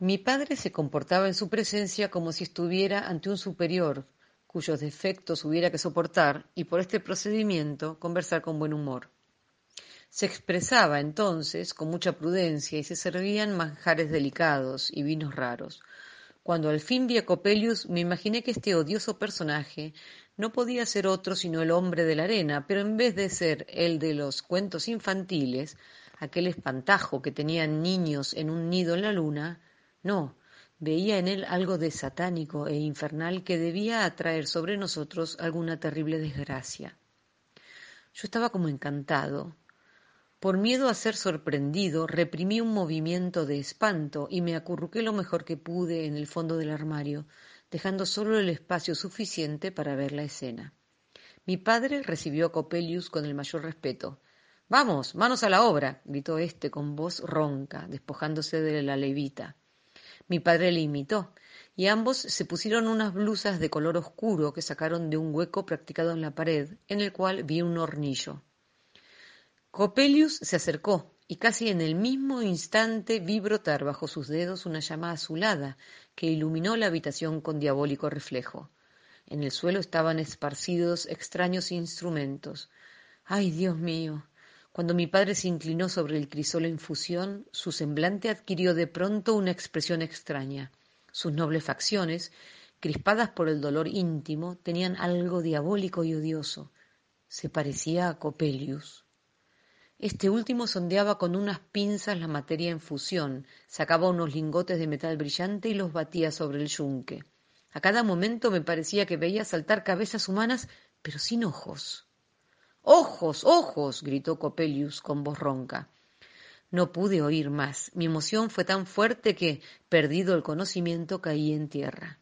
mi padre se comportaba en su presencia como si estuviera ante un superior, cuyos defectos hubiera que soportar, y por este procedimiento conversar con buen humor. Se expresaba entonces con mucha prudencia y se servían manjares delicados y vinos raros. Cuando al fin vi a Copelius me imaginé que este odioso personaje no podía ser otro sino el hombre de la arena, pero en vez de ser el de los cuentos infantiles, aquel espantajo que tenían niños en un nido en la luna, no, veía en él algo de satánico e infernal que debía atraer sobre nosotros alguna terrible desgracia. Yo estaba como encantado. Por miedo a ser sorprendido, reprimí un movimiento de espanto y me acurruqué lo mejor que pude en el fondo del armario, dejando solo el espacio suficiente para ver la escena. Mi padre recibió a Copelius con el mayor respeto, Vamos, manos a la obra, gritó éste con voz ronca, despojándose de la levita. Mi padre le imitó, y ambos se pusieron unas blusas de color oscuro que sacaron de un hueco practicado en la pared, en el cual vi un hornillo. Copelius se acercó, y casi en el mismo instante vi brotar bajo sus dedos una llama azulada que iluminó la habitación con diabólico reflejo. En el suelo estaban esparcidos extraños instrumentos. ¡Ay, Dios mío! Cuando mi padre se inclinó sobre el crisol en fusión, su semblante adquirió de pronto una expresión extraña. Sus nobles facciones, crispadas por el dolor íntimo, tenían algo diabólico y odioso. Se parecía a Copelius. Este último sondeaba con unas pinzas la materia en fusión, sacaba unos lingotes de metal brillante y los batía sobre el yunque. A cada momento me parecía que veía saltar cabezas humanas, pero sin ojos. ¡Ojos! ¡Ojos! gritó Copelius con voz ronca. No pude oír más. Mi emoción fue tan fuerte que, perdido el conocimiento, caí en tierra.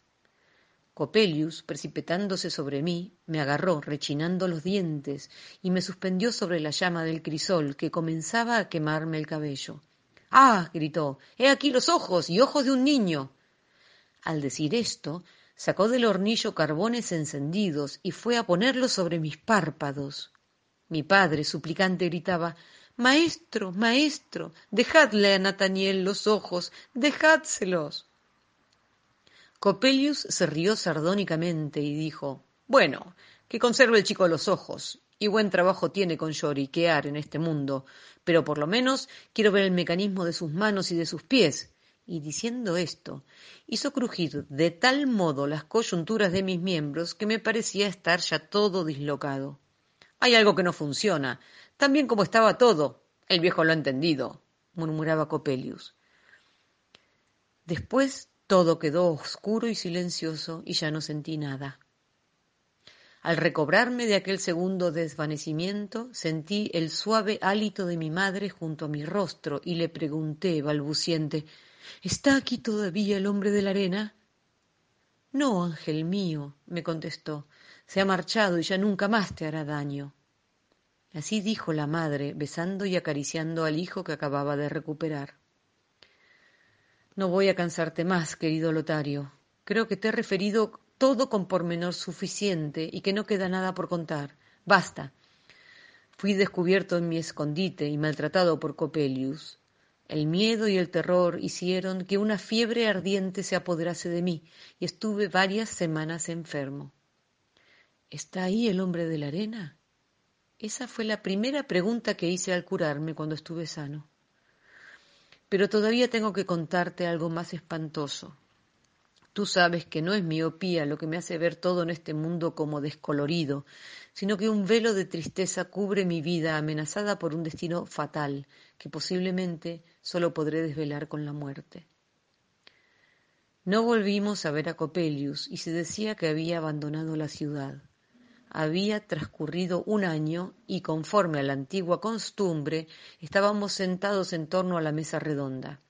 Copelius, precipitándose sobre mí, me agarró, rechinando los dientes, y me suspendió sobre la llama del crisol que comenzaba a quemarme el cabello. ¡Ah! gritó. He aquí los ojos y ojos de un niño. Al decir esto, sacó del hornillo carbones encendidos y fue a ponerlos sobre mis párpados. Mi padre, suplicante, gritaba Maestro, maestro, dejadle a Nataniel los ojos, dejádselos. Copelius se rió sardónicamente y dijo Bueno, que conserve el chico los ojos, y buen trabajo tiene con lloriquear en este mundo, pero por lo menos quiero ver el mecanismo de sus manos y de sus pies. Y diciendo esto, hizo crujir de tal modo las coyunturas de mis miembros que me parecía estar ya todo dislocado. Hay algo que no funciona. Tan bien como estaba todo. El viejo lo ha entendido, murmuraba Copelius. Después todo quedó oscuro y silencioso y ya no sentí nada. Al recobrarme de aquel segundo desvanecimiento, sentí el suave hálito de mi madre junto a mi rostro y le pregunté, balbuciente, ¿Está aquí todavía el hombre de la arena? No, ángel mío, me contestó, se ha marchado y ya nunca más te hará daño. Así dijo la madre, besando y acariciando al hijo que acababa de recuperar. No voy a cansarte más, querido Lotario. Creo que te he referido todo con pormenor suficiente y que no queda nada por contar. Basta. Fui descubierto en mi escondite y maltratado por Copelius. El miedo y el terror hicieron que una fiebre ardiente se apoderase de mí y estuve varias semanas enfermo. ¿Está ahí el hombre de la arena? Esa fue la primera pregunta que hice al curarme cuando estuve sano. Pero todavía tengo que contarte algo más espantoso. Tú sabes que no es miopía lo que me hace ver todo en este mundo como descolorido, sino que un velo de tristeza cubre mi vida amenazada por un destino fatal que posiblemente solo podré desvelar con la muerte. No volvimos a ver a Copelius y se decía que había abandonado la ciudad. Había transcurrido un año y, conforme a la antigua costumbre, estábamos sentados en torno a la mesa redonda.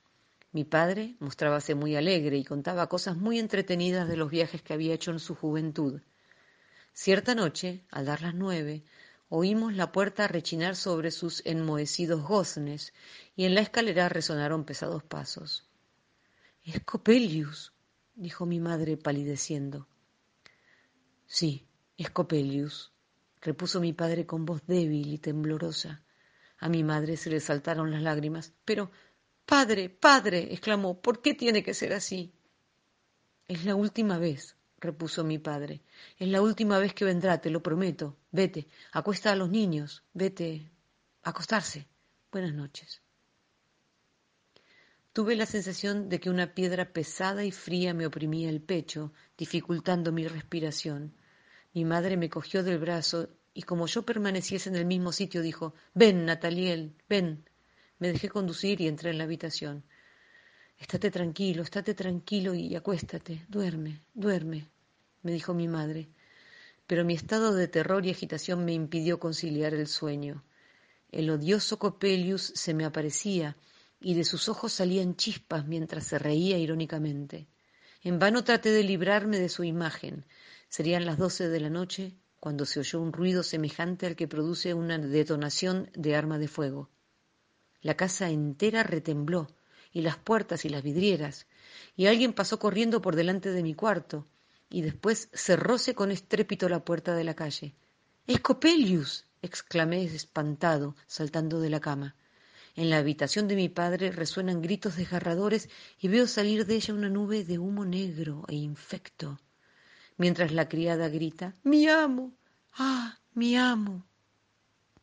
Mi padre mostrábase muy alegre y contaba cosas muy entretenidas de los viajes que había hecho en su juventud. Cierta noche, al dar las nueve, oímos la puerta rechinar sobre sus enmohecidos goznes y en la escalera resonaron pesados pasos. Es Copelius, dijo mi madre palideciendo. Sí, es Copelius, repuso mi padre con voz débil y temblorosa. A mi madre se le saltaron las lágrimas. Pero, padre, padre, exclamó, ¿por qué tiene que ser así? Es la última vez, repuso mi padre. Es la última vez que vendrá, te lo prometo. Vete, acuesta a los niños, vete a acostarse. Buenas noches. Tuve la sensación de que una piedra pesada y fría me oprimía el pecho, dificultando mi respiración. Mi madre me cogió del brazo y como yo permaneciese en el mismo sitio, dijo Ven, Nataliel, ven. Me dejé conducir y entré en la habitación. Estate tranquilo, estate tranquilo y acuéstate, duerme, duerme, me dijo mi madre. Pero mi estado de terror y agitación me impidió conciliar el sueño. El odioso Copelius se me aparecía y de sus ojos salían chispas mientras se reía irónicamente. En vano traté de librarme de su imagen. Serían las doce de la noche cuando se oyó un ruido semejante al que produce una detonación de arma de fuego. La casa entera retembló, y las puertas y las vidrieras, y alguien pasó corriendo por delante de mi cuarto, y después cerróse con estrépito la puerta de la calle. ¡Es Copelius! exclamé espantado, saltando de la cama. En la habitación de mi padre resuenan gritos desgarradores y veo salir de ella una nube de humo negro e infecto mientras la criada grita Mi amo. Ah, mi amo.